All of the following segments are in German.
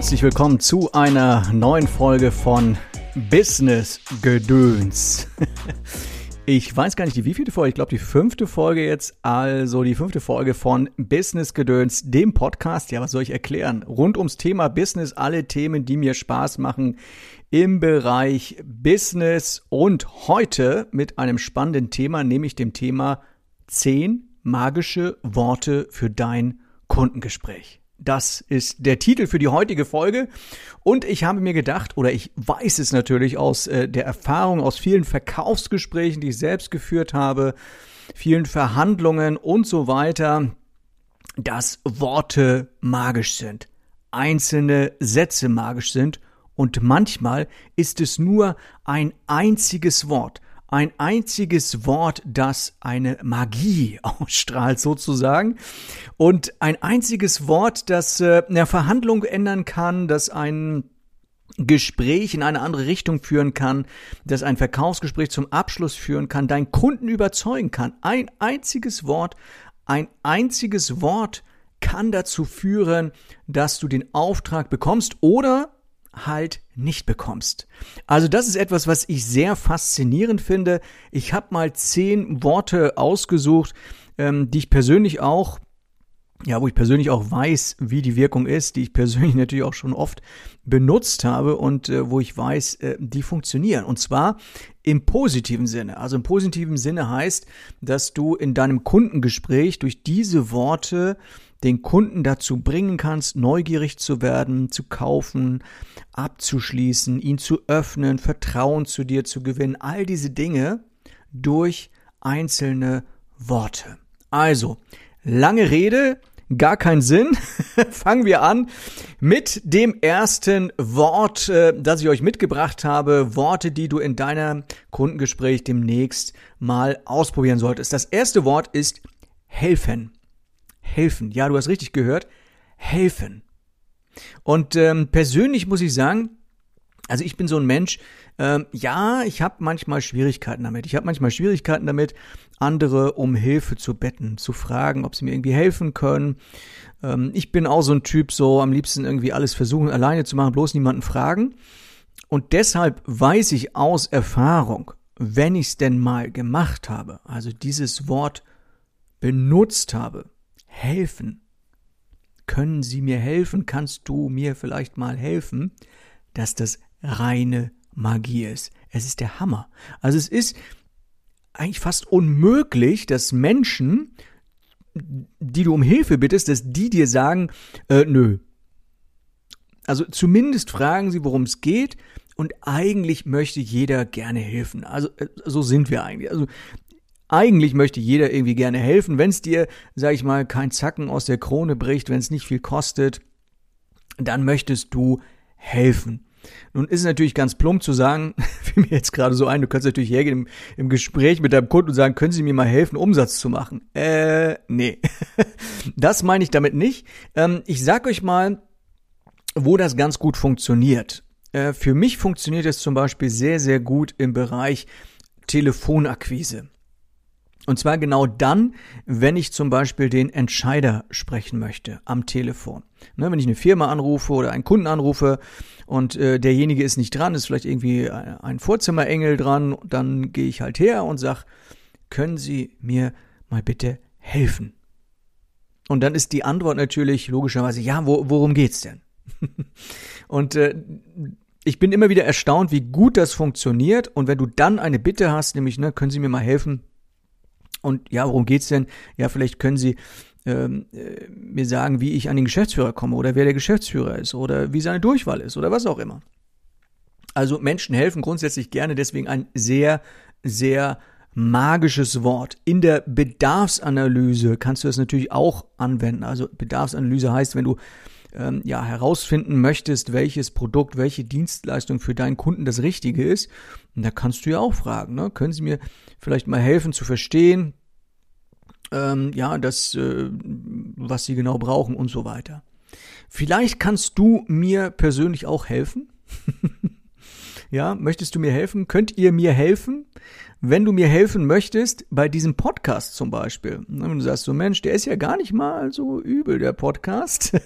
Herzlich willkommen zu einer neuen Folge von Business Gedöns. Ich weiß gar nicht, die wievielte Folge, ich glaube die fünfte Folge jetzt, also die fünfte Folge von Business Gedöns, dem Podcast, ja, was soll ich erklären? Rund ums Thema Business, alle Themen, die mir Spaß machen im Bereich Business und heute mit einem spannenden Thema, nämlich dem Thema 10 magische Worte für dein Kundengespräch. Das ist der Titel für die heutige Folge. Und ich habe mir gedacht, oder ich weiß es natürlich aus äh, der Erfahrung, aus vielen Verkaufsgesprächen, die ich selbst geführt habe, vielen Verhandlungen und so weiter, dass Worte magisch sind, einzelne Sätze magisch sind und manchmal ist es nur ein einziges Wort, ein einziges Wort, das eine Magie ausstrahlt sozusagen und ein einziges Wort, das äh, eine Verhandlung ändern kann, das ein Gespräch in eine andere Richtung führen kann, das ein Verkaufsgespräch zum Abschluss führen kann, deinen Kunden überzeugen kann. Ein einziges Wort, ein einziges Wort kann dazu führen, dass du den Auftrag bekommst oder halt nicht bekommst. Also das ist etwas, was ich sehr faszinierend finde. Ich habe mal zehn Worte ausgesucht, ähm, die ich persönlich auch ja, wo ich persönlich auch weiß, wie die Wirkung ist, die ich persönlich natürlich auch schon oft benutzt habe und äh, wo ich weiß, äh, die funktionieren. Und zwar im positiven Sinne. Also im positiven Sinne heißt, dass du in deinem Kundengespräch durch diese Worte den Kunden dazu bringen kannst, neugierig zu werden, zu kaufen, abzuschließen, ihn zu öffnen, Vertrauen zu dir zu gewinnen, all diese Dinge durch einzelne Worte. Also, lange Rede, gar keinen Sinn. Fangen wir an mit dem ersten Wort, äh, das ich euch mitgebracht habe. Worte, die du in deinem Kundengespräch demnächst mal ausprobieren solltest. Das erste Wort ist helfen helfen. Ja, du hast richtig gehört, helfen. Und ähm, persönlich muss ich sagen, also ich bin so ein Mensch, ähm, ja, ich habe manchmal Schwierigkeiten damit. Ich habe manchmal Schwierigkeiten damit, andere um Hilfe zu betten, zu fragen, ob sie mir irgendwie helfen können. Ähm, ich bin auch so ein Typ, so am liebsten irgendwie alles versuchen, alleine zu machen, bloß niemanden fragen. Und deshalb weiß ich aus Erfahrung, wenn ich es denn mal gemacht habe, also dieses Wort benutzt habe, helfen. Können Sie mir helfen? Kannst du mir vielleicht mal helfen? Dass das reine Magie ist. Es ist der Hammer. Also es ist eigentlich fast unmöglich, dass Menschen, die du um Hilfe bittest, dass die dir sagen, äh, nö. Also zumindest fragen sie, worum es geht. Und eigentlich möchte jeder gerne helfen. Also äh, so sind wir eigentlich. Also eigentlich möchte jeder irgendwie gerne helfen, wenn es dir, sag ich mal, kein Zacken aus der Krone bricht, wenn es nicht viel kostet, dann möchtest du helfen. Nun ist es natürlich ganz plump zu sagen, wie mir jetzt gerade so ein, du könntest natürlich hergehen im, im, Gespräch mit deinem Kunden und sagen, können Sie mir mal helfen, Umsatz zu machen? Äh, nee. Das meine ich damit nicht. Ähm, ich sag euch mal, wo das ganz gut funktioniert. Äh, für mich funktioniert es zum Beispiel sehr, sehr gut im Bereich Telefonakquise. Und zwar genau dann, wenn ich zum Beispiel den Entscheider sprechen möchte am Telefon. Ne, wenn ich eine Firma anrufe oder einen Kunden anrufe und äh, derjenige ist nicht dran, ist vielleicht irgendwie ein Vorzimmerengel dran, dann gehe ich halt her und sag, können Sie mir mal bitte helfen? Und dann ist die Antwort natürlich logischerweise, ja, wo, worum geht's denn? und äh, ich bin immer wieder erstaunt, wie gut das funktioniert. Und wenn du dann eine Bitte hast, nämlich, ne, können Sie mir mal helfen, und ja, worum geht's denn? Ja, vielleicht können Sie ähm, äh, mir sagen, wie ich an den Geschäftsführer komme oder wer der Geschäftsführer ist oder wie seine Durchwahl ist oder was auch immer. Also Menschen helfen grundsätzlich gerne, deswegen ein sehr, sehr magisches Wort. In der Bedarfsanalyse kannst du es natürlich auch anwenden. Also Bedarfsanalyse heißt, wenn du ähm, ja herausfinden möchtest, welches Produkt, welche Dienstleistung für deinen Kunden das Richtige ist, da kannst du ja auch fragen, ne? können Sie mir vielleicht mal helfen zu verstehen, ähm, ja, das, äh, was Sie genau brauchen und so weiter. Vielleicht kannst du mir persönlich auch helfen. ja, möchtest du mir helfen? Könnt ihr mir helfen? Wenn du mir helfen möchtest, bei diesem Podcast zum Beispiel, wenn du sagst so, Mensch, der ist ja gar nicht mal so übel, der Podcast.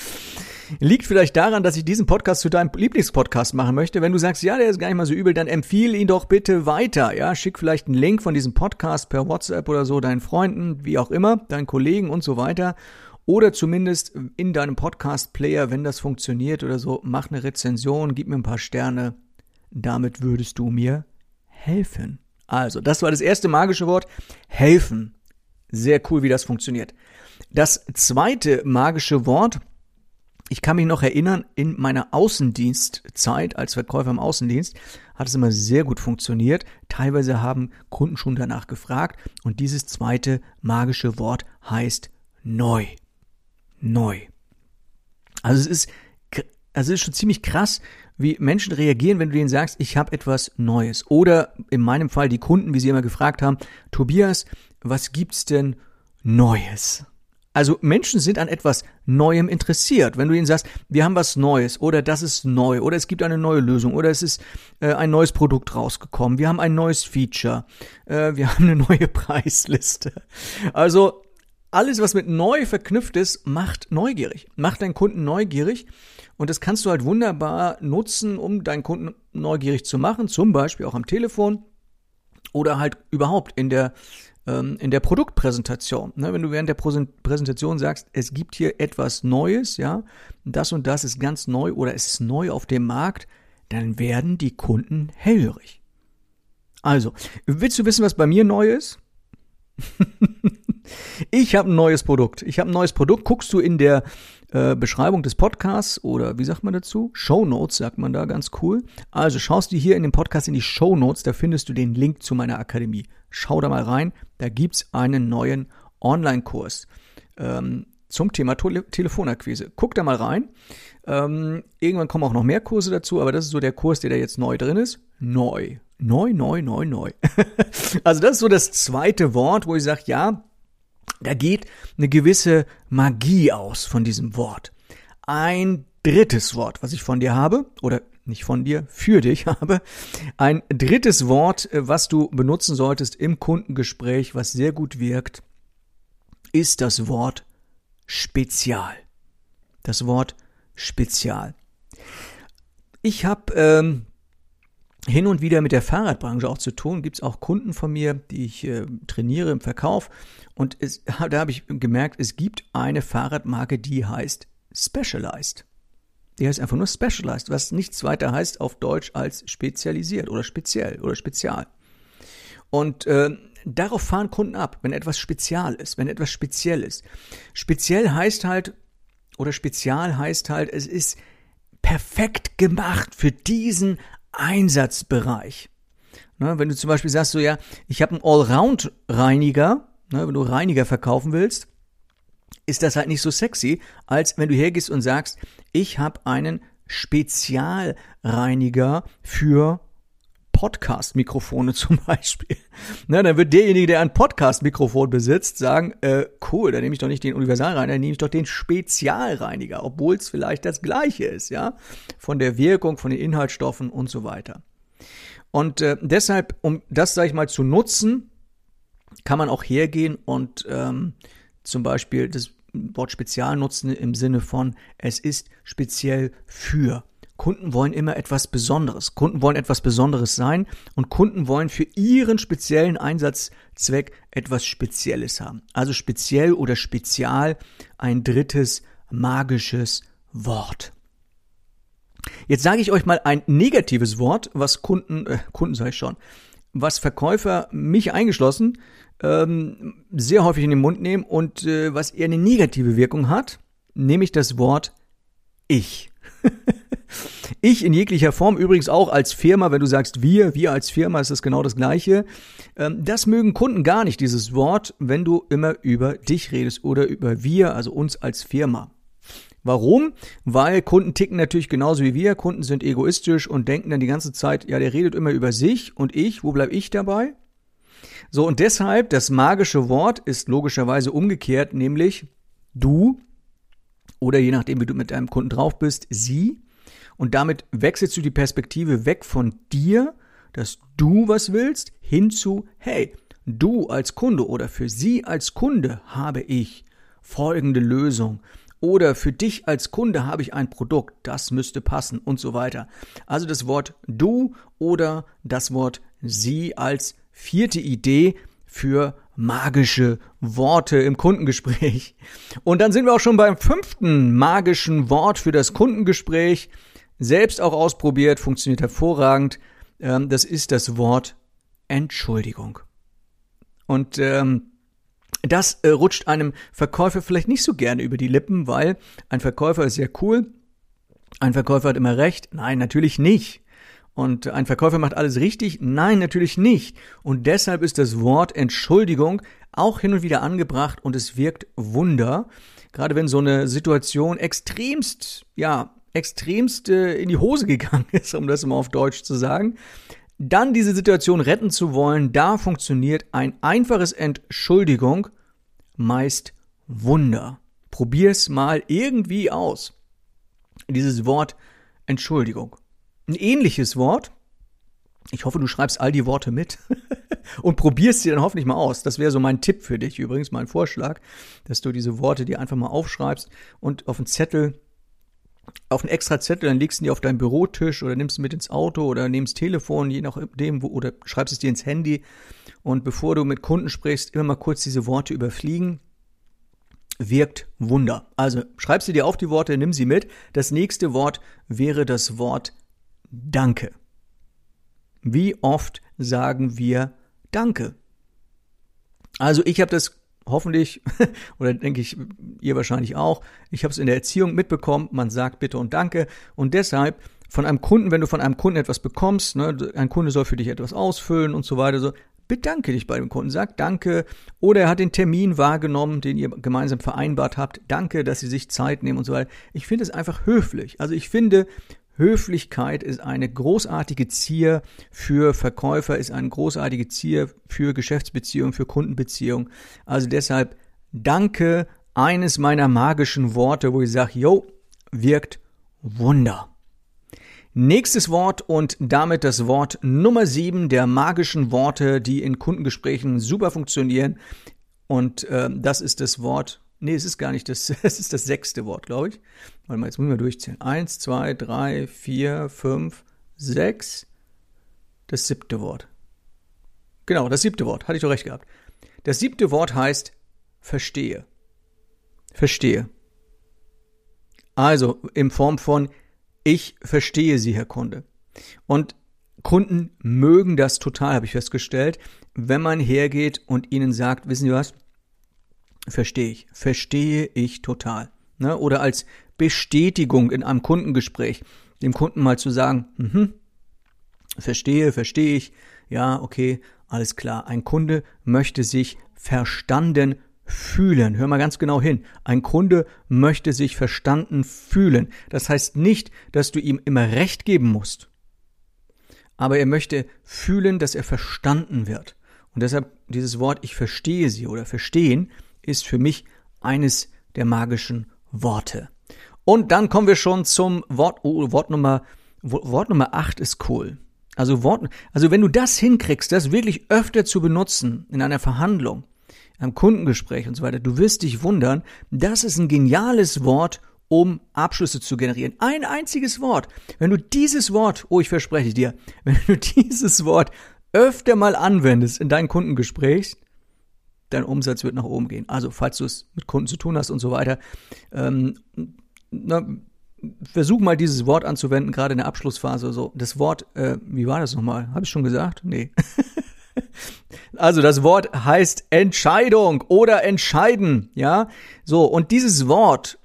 Liegt vielleicht daran, dass ich diesen Podcast zu deinem Lieblingspodcast machen möchte. Wenn du sagst, ja, der ist gar nicht mal so übel, dann empfehle ihn doch bitte weiter. Ja, schick vielleicht einen Link von diesem Podcast per WhatsApp oder so deinen Freunden, wie auch immer, deinen Kollegen und so weiter. Oder zumindest in deinem Podcast-Player, wenn das funktioniert oder so, mach eine Rezension, gib mir ein paar Sterne. Damit würdest du mir helfen. Also, das war das erste magische Wort. Helfen. Sehr cool, wie das funktioniert. Das zweite magische Wort, ich kann mich noch erinnern, in meiner Außendienstzeit als Verkäufer im Außendienst hat es immer sehr gut funktioniert. Teilweise haben Kunden schon danach gefragt und dieses zweite magische Wort heißt neu. Neu. Also es ist, also es ist schon ziemlich krass, wie Menschen reagieren, wenn du denen sagst, ich habe etwas Neues. Oder in meinem Fall die Kunden, wie sie immer gefragt haben, Tobias, was gibt's denn Neues? Also Menschen sind an etwas Neuem interessiert. Wenn du ihnen sagst, wir haben was Neues oder das ist neu oder es gibt eine neue Lösung oder es ist äh, ein neues Produkt rausgekommen, wir haben ein neues Feature, äh, wir haben eine neue Preisliste. Also alles, was mit neu verknüpft ist, macht neugierig, macht deinen Kunden neugierig und das kannst du halt wunderbar nutzen, um deinen Kunden neugierig zu machen, zum Beispiel auch am Telefon oder halt überhaupt in der ähm, in der Produktpräsentation. Ne, wenn du während der Präsentation sagst, es gibt hier etwas Neues, ja, das und das ist ganz neu oder es ist neu auf dem Markt, dann werden die Kunden hellhörig. Also, willst du wissen, was bei mir neu ist? ich habe ein neues Produkt. Ich habe ein neues Produkt. Guckst du in der äh, Beschreibung des Podcasts oder wie sagt man dazu? Show Notes sagt man da ganz cool. Also schaust du hier in dem Podcast in die Show Notes, da findest du den Link zu meiner Akademie. Schau da mal rein, da gibt's einen neuen Online-Kurs ähm, zum Thema Tele Telefonakquise. Guck da mal rein. Ähm, irgendwann kommen auch noch mehr Kurse dazu, aber das ist so der Kurs, der da jetzt neu drin ist. Neu. Neu, neu, neu, neu. also das ist so das zweite Wort, wo ich sage, ja, da geht eine gewisse Magie aus von diesem Wort. Ein drittes Wort, was ich von dir habe, oder nicht von dir, für dich habe, ein drittes Wort, äh, was du benutzen solltest im Kundengespräch, was sehr gut wirkt, ist das Wort Spezial. Das Wort Spezial. Ich habe ähm, hin und wieder mit der Fahrradbranche auch zu tun. Gibt es auch Kunden von mir, die ich äh, trainiere im Verkauf. Und es, da habe ich gemerkt, es gibt eine Fahrradmarke, die heißt Specialized. Die heißt einfach nur Specialized, was nichts weiter heißt auf Deutsch als spezialisiert oder speziell oder spezial. Und äh, darauf fahren Kunden ab, wenn etwas spezial ist, wenn etwas speziell ist. Speziell heißt halt, oder spezial heißt halt, es ist perfekt gemacht für diesen Einsatzbereich. Ne, wenn du zum Beispiel sagst, so ja, ich habe einen Allround-Reiniger, ne, wenn du Reiniger verkaufen willst, ist das halt nicht so sexy, als wenn du hergehst und sagst, ich habe einen Spezialreiniger für Podcast-Mikrofone zum Beispiel. Na, dann wird derjenige, der ein Podcast-Mikrofon besitzt, sagen, äh, cool, dann nehme ich doch nicht den Universalreiniger, dann nehme ich doch den Spezialreiniger, obwohl es vielleicht das gleiche ist, ja, von der Wirkung, von den Inhaltsstoffen und so weiter. Und äh, deshalb, um das, sage ich mal, zu nutzen, kann man auch hergehen und ähm, zum Beispiel das Wort Spezial nutzen im Sinne von, es ist speziell für. Kunden wollen immer etwas Besonderes. Kunden wollen etwas Besonderes sein und Kunden wollen für ihren speziellen Einsatzzweck etwas Spezielles haben. Also speziell oder spezial ein drittes magisches Wort. Jetzt sage ich euch mal ein negatives Wort, was Kunden, äh, Kunden sage ich schon, was Verkäufer, mich eingeschlossen, ähm, sehr häufig in den Mund nehmen und äh, was eher eine negative Wirkung hat, nämlich das Wort ich. ich in jeglicher Form, übrigens auch als Firma, wenn du sagst wir, wir als Firma, ist das genau das Gleiche. Ähm, das mögen Kunden gar nicht, dieses Wort, wenn du immer über dich redest oder über wir, also uns als Firma. Warum? Weil Kunden ticken natürlich genauso wie wir. Kunden sind egoistisch und denken dann die ganze Zeit, ja, der redet immer über sich und ich, wo bleib ich dabei? So, und deshalb, das magische Wort ist logischerweise umgekehrt, nämlich du oder je nachdem, wie du mit deinem Kunden drauf bist, sie. Und damit wechselst du die Perspektive weg von dir, dass du was willst, hin zu, hey, du als Kunde oder für sie als Kunde habe ich folgende Lösung oder für dich als Kunde habe ich ein Produkt, das müsste passen und so weiter. Also das Wort du oder das Wort sie als vierte Idee für magische Worte im Kundengespräch. Und dann sind wir auch schon beim fünften magischen Wort für das Kundengespräch. Selbst auch ausprobiert, funktioniert hervorragend. Ähm, das ist das Wort Entschuldigung. Und ähm, das äh, rutscht einem Verkäufer vielleicht nicht so gerne über die Lippen, weil ein Verkäufer ist sehr cool. Ein Verkäufer hat immer recht. Nein, natürlich nicht. Und ein Verkäufer macht alles richtig? Nein, natürlich nicht. Und deshalb ist das Wort Entschuldigung auch hin und wieder angebracht und es wirkt Wunder. Gerade wenn so eine Situation extremst, ja, extremst äh, in die Hose gegangen ist, um das mal auf Deutsch zu sagen, dann diese Situation retten zu wollen, da funktioniert ein einfaches Entschuldigung meist Wunder. Probier's mal irgendwie aus. Dieses Wort Entschuldigung. Ein ähnliches Wort. Ich hoffe, du schreibst all die Worte mit und probierst sie dann hoffentlich mal aus. Das wäre so mein Tipp für dich, übrigens mein Vorschlag, dass du diese Worte dir einfach mal aufschreibst und auf einen Zettel auf einen extra Zettel, dann legst du die auf deinen Bürotisch oder nimmst mit ins Auto oder nimmst Telefon, je nachdem, wo, oder schreibst es dir ins Handy. Und bevor du mit Kunden sprichst, immer mal kurz diese Worte überfliegen. Wirkt Wunder. Also schreib sie dir auf die Worte, nimm sie mit. Das nächste Wort wäre das Wort Danke. Wie oft sagen wir Danke? Also ich habe das hoffentlich, oder denke ich, ihr wahrscheinlich auch, ich habe es in der Erziehung mitbekommen, man sagt bitte und danke. Und deshalb von einem Kunden, wenn du von einem Kunden etwas bekommst, ne, ein Kunde soll für dich etwas ausfüllen und so weiter, so, bedanke dich bei dem Kunden, sag danke. Oder er hat den Termin wahrgenommen, den ihr gemeinsam vereinbart habt. Danke, dass sie sich Zeit nehmen und so weiter. Ich finde es einfach höflich. Also ich finde, Höflichkeit ist eine großartige Zier für Verkäufer, ist eine großartige Zier für Geschäftsbeziehungen, für Kundenbeziehungen. Also deshalb danke, eines meiner magischen Worte, wo ich sage, yo, wirkt Wunder. Nächstes Wort und damit das Wort Nummer sieben der magischen Worte, die in Kundengesprächen super funktionieren. Und äh, das ist das Wort Nee, es ist gar nicht das, es ist das sechste Wort, glaube ich. Warte mal, jetzt müssen wir durchzählen. Eins, zwei, drei, vier, fünf, sechs. Das siebte Wort. Genau, das siebte Wort. Hatte ich doch recht gehabt. Das siebte Wort heißt verstehe. Verstehe. Also in Form von ich verstehe Sie, Herr Kunde. Und Kunden mögen das total, habe ich festgestellt, wenn man hergeht und ihnen sagt, wissen Sie was? Verstehe ich. Verstehe ich total. Ne? Oder als Bestätigung in einem Kundengespräch, dem Kunden mal zu sagen, mhm, verstehe, verstehe ich, ja, okay, alles klar. Ein Kunde möchte sich verstanden fühlen. Hör mal ganz genau hin. Ein Kunde möchte sich verstanden fühlen. Das heißt nicht, dass du ihm immer Recht geben musst. Aber er möchte fühlen, dass er verstanden wird. Und deshalb dieses Wort ich verstehe sie oder verstehen ist für mich eines der magischen Worte. Und dann kommen wir schon zum Wort, oh, Wort Nummer, Wort Nummer 8 ist cool. Also Wort, also wenn du das hinkriegst, das wirklich öfter zu benutzen in einer Verhandlung, einem Kundengespräch und so weiter, du wirst dich wundern, das ist ein geniales Wort, um Abschlüsse zu generieren. Ein einziges Wort. Wenn du dieses Wort, oh, ich verspreche dir, wenn du dieses Wort öfter mal anwendest in deinem Kundengespräch, dein Umsatz wird nach oben gehen. Also, falls du es mit Kunden zu tun hast und so weiter, ähm, na, versuch mal dieses Wort anzuwenden, gerade in der Abschlussphase. So, das Wort, äh, wie war das nochmal? Habe ich schon gesagt? Nee. also das Wort heißt Entscheidung oder entscheiden, ja. So und dieses Wort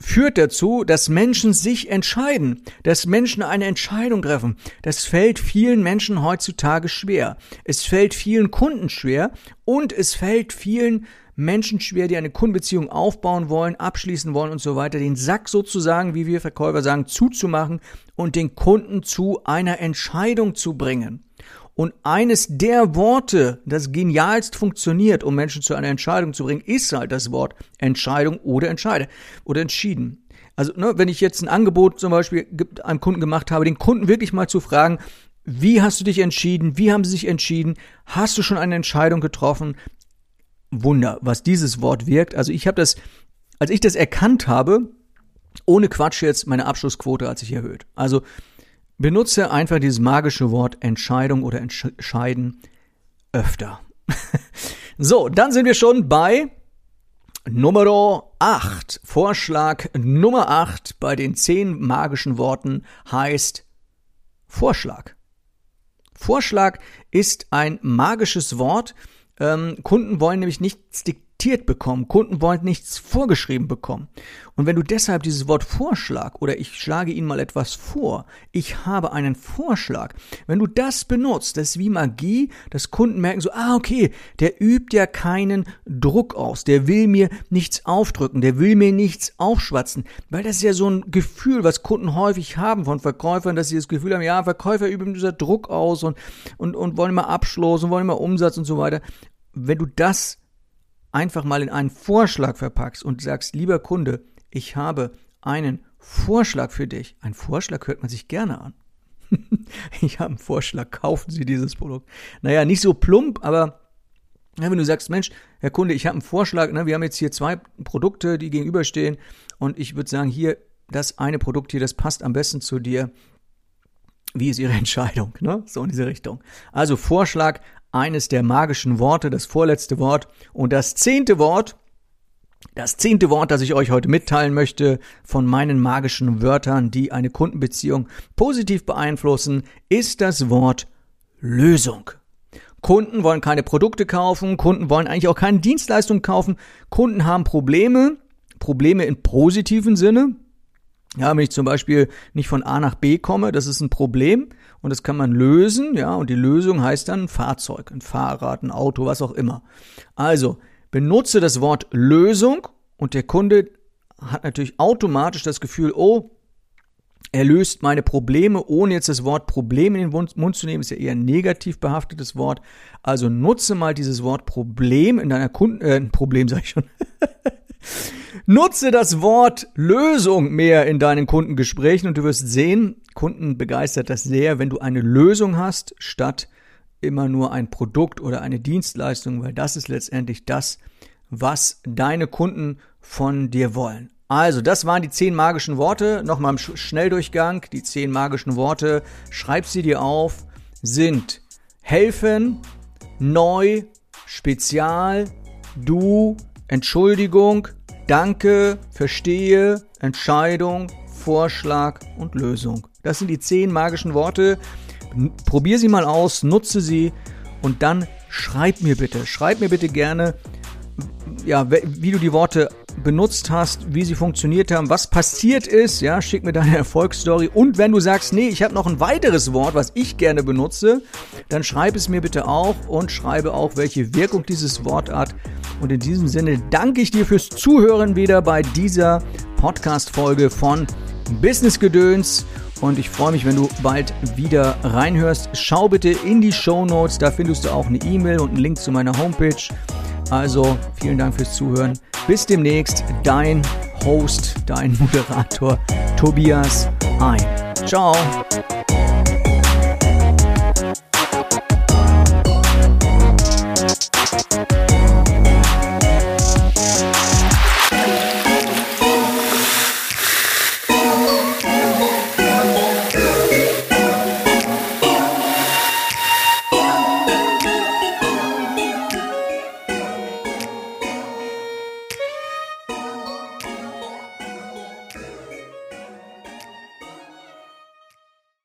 führt dazu, dass Menschen sich entscheiden, dass Menschen eine Entscheidung treffen. Das fällt vielen Menschen heutzutage schwer. Es fällt vielen Kunden schwer und es fällt vielen Menschen schwer, die eine Kundenbeziehung aufbauen wollen, abschließen wollen und so weiter, den Sack sozusagen, wie wir Verkäufer sagen, zuzumachen und den Kunden zu einer Entscheidung zu bringen. Und eines der Worte, das genialst funktioniert, um Menschen zu einer Entscheidung zu bringen, ist halt das Wort Entscheidung oder entscheide oder entschieden. Also, ne, wenn ich jetzt ein Angebot zum Beispiel einem Kunden gemacht habe, den Kunden wirklich mal zu fragen, wie hast du dich entschieden? Wie haben sie sich entschieden? Hast du schon eine Entscheidung getroffen? Wunder, was dieses Wort wirkt. Also ich habe das als ich das erkannt habe, ohne Quatsch jetzt, meine Abschlussquote hat sich erhöht. Also benutze einfach dieses magische Wort Entscheidung oder Entscheiden öfter. so, dann sind wir schon bei Nummer 8. Vorschlag Nummer 8 bei den 10 magischen Worten heißt Vorschlag. Vorschlag ist ein magisches Wort. Ähm, Kunden wollen nämlich nichts diktieren diktiert bekommen. Kunden wollen nichts vorgeschrieben bekommen. Und wenn du deshalb dieses Wort Vorschlag oder ich schlage Ihnen mal etwas vor, ich habe einen Vorschlag, wenn du das benutzt, das ist wie Magie, dass Kunden merken so, ah, okay, der übt ja keinen Druck aus, der will mir nichts aufdrücken, der will mir nichts aufschwatzen, weil das ist ja so ein Gefühl, was Kunden häufig haben von Verkäufern, dass sie das Gefühl haben, ja, Verkäufer üben dieser Druck aus und, und, und wollen immer Abschluss und wollen immer Umsatz und so weiter. Wenn du das einfach mal in einen Vorschlag verpackst und sagst, lieber Kunde, ich habe einen Vorschlag für dich. Ein Vorschlag hört man sich gerne an. ich habe einen Vorschlag, kaufen Sie dieses Produkt. Naja, nicht so plump, aber wenn du sagst, Mensch, Herr Kunde, ich habe einen Vorschlag, ne, wir haben jetzt hier zwei Produkte, die gegenüberstehen und ich würde sagen, hier, das eine Produkt hier, das passt am besten zu dir. Wie ist Ihre Entscheidung? Ne? So in diese Richtung. Also Vorschlag eines der magischen Worte, das vorletzte Wort und das zehnte Wort, das zehnte Wort, das ich euch heute mitteilen möchte von meinen magischen Wörtern, die eine Kundenbeziehung positiv beeinflussen, ist das Wort Lösung. Kunden wollen keine Produkte kaufen, Kunden wollen eigentlich auch keine Dienstleistungen kaufen, Kunden haben Probleme, Probleme im positiven Sinne. Ja, wenn ich zum Beispiel nicht von A nach B komme, das ist ein Problem und das kann man lösen, ja, und die Lösung heißt dann ein Fahrzeug, ein Fahrrad, ein Auto, was auch immer. Also, benutze das Wort Lösung und der Kunde hat natürlich automatisch das Gefühl, oh, er löst meine Probleme, ohne jetzt das Wort Problem in den Mund zu nehmen, ist ja eher ein negativ behaftetes Wort. Also nutze mal dieses Wort Problem in deiner Kunden, äh, Problem sag ich schon. Nutze das Wort Lösung mehr in deinen Kundengesprächen und du wirst sehen, Kunden begeistert das sehr, wenn du eine Lösung hast, statt immer nur ein Produkt oder eine Dienstleistung, weil das ist letztendlich das, was deine Kunden von dir wollen. Also, das waren die zehn magischen Worte. Nochmal im Schnelldurchgang. Die zehn magischen Worte, schreib sie dir auf, sind helfen, neu, spezial, du, Entschuldigung, Danke, Verstehe, Entscheidung, Vorschlag und Lösung. Das sind die zehn magischen Worte. Probier sie mal aus, nutze sie und dann schreib mir bitte, schreib mir bitte gerne, ja, wie du die Worte benutzt hast, wie sie funktioniert haben, was passiert ist, ja, schick mir deine Erfolgsstory und wenn du sagst, nee, ich habe noch ein weiteres Wort, was ich gerne benutze, dann schreib es mir bitte auch und schreibe auch, welche Wirkung dieses Wort hat. Und in diesem Sinne danke ich dir fürs Zuhören wieder bei dieser Podcast-Folge von Business Gedöns. Und ich freue mich, wenn du bald wieder reinhörst. Schau bitte in die Show Notes, da findest du auch eine E-Mail und einen Link zu meiner Homepage. Also vielen Dank fürs Zuhören. Bis demnächst, dein Host, dein Moderator Tobias Ein. Ciao.